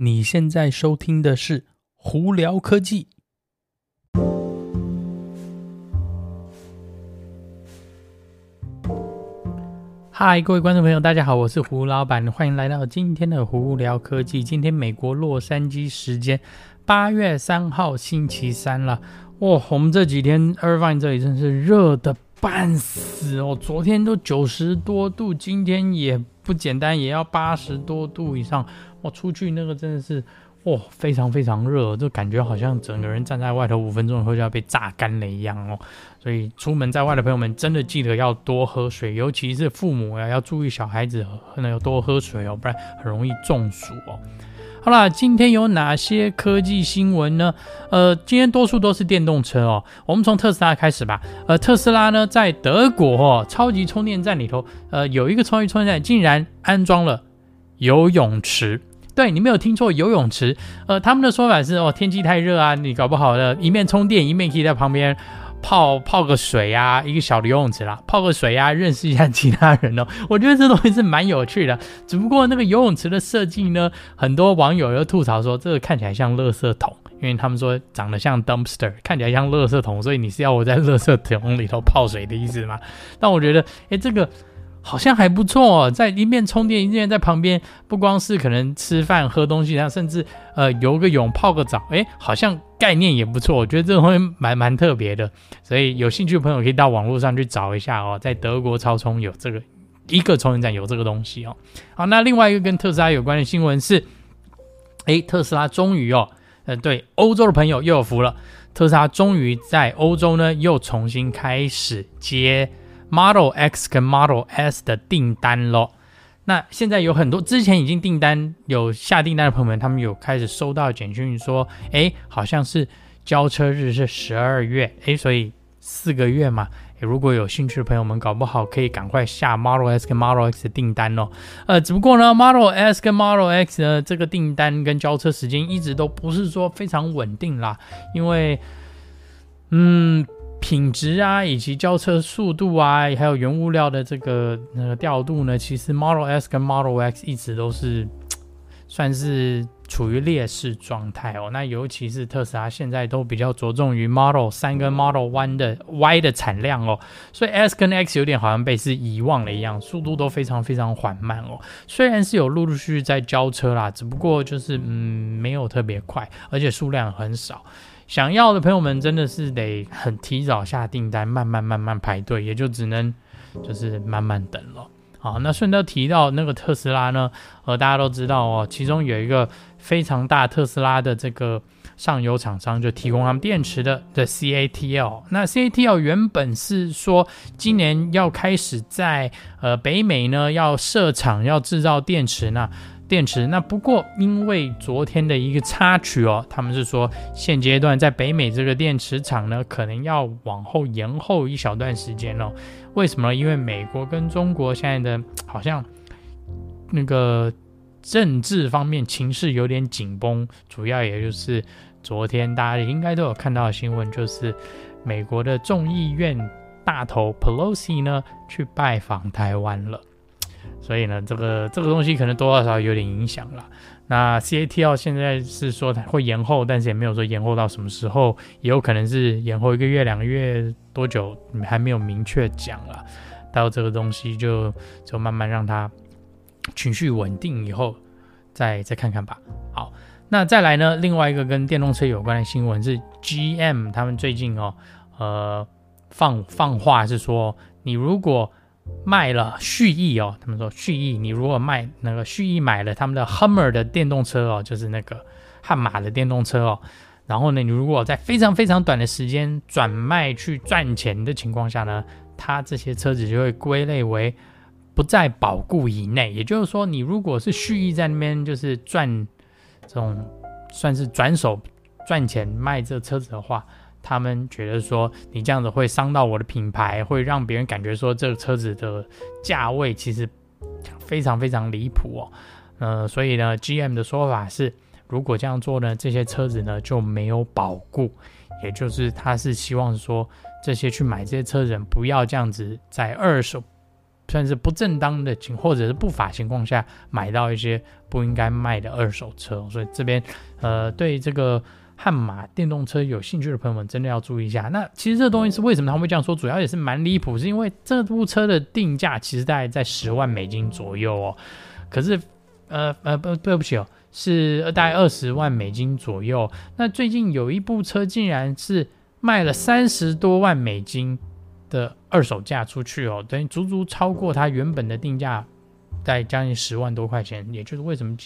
你现在收听的是《胡聊科技》。嗨，各位观众朋友，大家好，我是胡老板，欢迎来到今天的《胡聊科技》。今天美国洛杉矶时间八月三号星期三了。哇，我们这几天 Irvine 这里真是热的半死哦，昨天都九十多度，今天也不简单，也要八十多度以上。我出去那个真的是，哇、非常非常热，就感觉好像整个人站在外头五分钟以后就要被榨干了一样哦。所以出门在外的朋友们，真的记得要多喝水，尤其是父母呀，要注意小孩子可能要多喝水哦，不然很容易中暑哦。好啦，今天有哪些科技新闻呢？呃，今天多数都是电动车哦。我们从特斯拉开始吧。呃，特斯拉呢，在德国哦，超级充电站里头，呃，有一个超级充电站竟然安装了游泳池。对，你没有听错，游泳池。呃，他们的说法是哦，天气太热啊，你搞不好的一面充电，一面可以在旁边泡泡个水啊，一个小的游泳池啦，泡个水啊，认识一下其他人哦。我觉得这东西是蛮有趣的，只不过那个游泳池的设计呢，很多网友又吐槽说这个看起来像垃圾桶，因为他们说长得像 dumpster，看起来像垃圾桶，所以你是要我在垃圾桶里头泡水的意思吗？但我觉得，诶，这个。好像还不错哦，在一面充电，一面在旁边，不光是可能吃饭喝东西，然后甚至呃游个泳、泡个澡，诶，好像概念也不错。我觉得这个东西蛮蛮特别的，所以有兴趣的朋友可以到网络上去找一下哦，在德国超充有这个一个充电站有这个东西哦。好，那另外一个跟特斯拉有关的新闻是，诶，特斯拉终于哦，呃，对欧洲的朋友又有福了，特斯拉终于在欧洲呢又重新开始接。Model X 跟 Model S 的订单咯，那现在有很多之前已经订单有下订单的朋友们，他们有开始收到简讯说，诶，好像是交车日是十二月，诶，所以四个月嘛，如果有兴趣的朋友们，搞不好可以赶快下 Model S 跟 Model X 的订单哦。呃，只不过呢，Model S 跟 Model X 呢，这个订单跟交车时间一直都不是说非常稳定啦，因为，嗯。品质啊，以及交车速度啊，还有原物料的这个那个调度呢，其实 Model S 跟 Model X 一直都是算是处于劣势状态哦。那尤其是特斯拉现在都比较着重于 Model 三跟 Model One 的 Y 的产量哦，所以 S 跟 X 有点好像被是遗忘了一样，速度都非常非常缓慢哦。虽然是有陆陆续续在交车啦，只不过就是嗯没有特别快，而且数量很少。想要的朋友们真的是得很提早下订单，慢慢慢慢排队，也就只能就是慢慢等了。好，那顺道提到那个特斯拉呢，呃，大家都知道哦，其中有一个非常大特斯拉的这个上游厂商就提供他们电池的的 CATL。那 CATL 原本是说今年要开始在呃北美呢要设厂要制造电池呢。电池，那不过因为昨天的一个插曲哦，他们是说现阶段在北美这个电池厂呢，可能要往后延后一小段时间哦。为什么呢？因为美国跟中国现在的好像那个政治方面情势有点紧绷，主要也就是昨天大家应该都有看到新闻，就是美国的众议院大头 Pelosi 呢去拜访台湾了。所以呢，这个这个东西可能多多少少有点影响了。那 CATL 现在是说它会延后，但是也没有说延后到什么时候，也有可能是延后一个月、两个月多久，还没有明确讲了。到这个东西就就慢慢让它情绪稳定以后，再再看看吧。好，那再来呢，另外一个跟电动车有关的新闻是 GM 他们最近哦，呃，放放话是说，你如果卖了蓄意哦，他们说蓄意，你如果卖那个蓄意买了他们的 Hummer 的电动车哦，就是那个悍马的电动车哦，然后呢，你如果在非常非常短的时间转卖去赚钱的情况下呢，它这些车子就会归类为不在保固以内。也就是说，你如果是蓄意在那边就是赚这种算是转手赚钱卖这车子的话。他们觉得说你这样子会伤到我的品牌，会让别人感觉说这个车子的价位其实非常非常离谱哦。呃，所以呢，GM 的说法是，如果这样做呢，这些车子呢就没有保固，也就是他是希望说这些去买这些车人不要这样子在二手算是不正当的情或者是不法情况下买到一些不应该卖的二手车，所以这边呃对这个悍马电动车有兴趣的朋友们真的要注意一下。那其实这东西是为什么他们会这样说？主要也是蛮离谱，是因为这部车的定价其实大概在十万美金左右哦，可是呃呃不对不起哦，是大概二十万美金左右。那最近有一部车竟然是卖了三十多万美金的二手价出去哦，等于足足超过它原本的定价，在将近十万多块钱，也就是为什么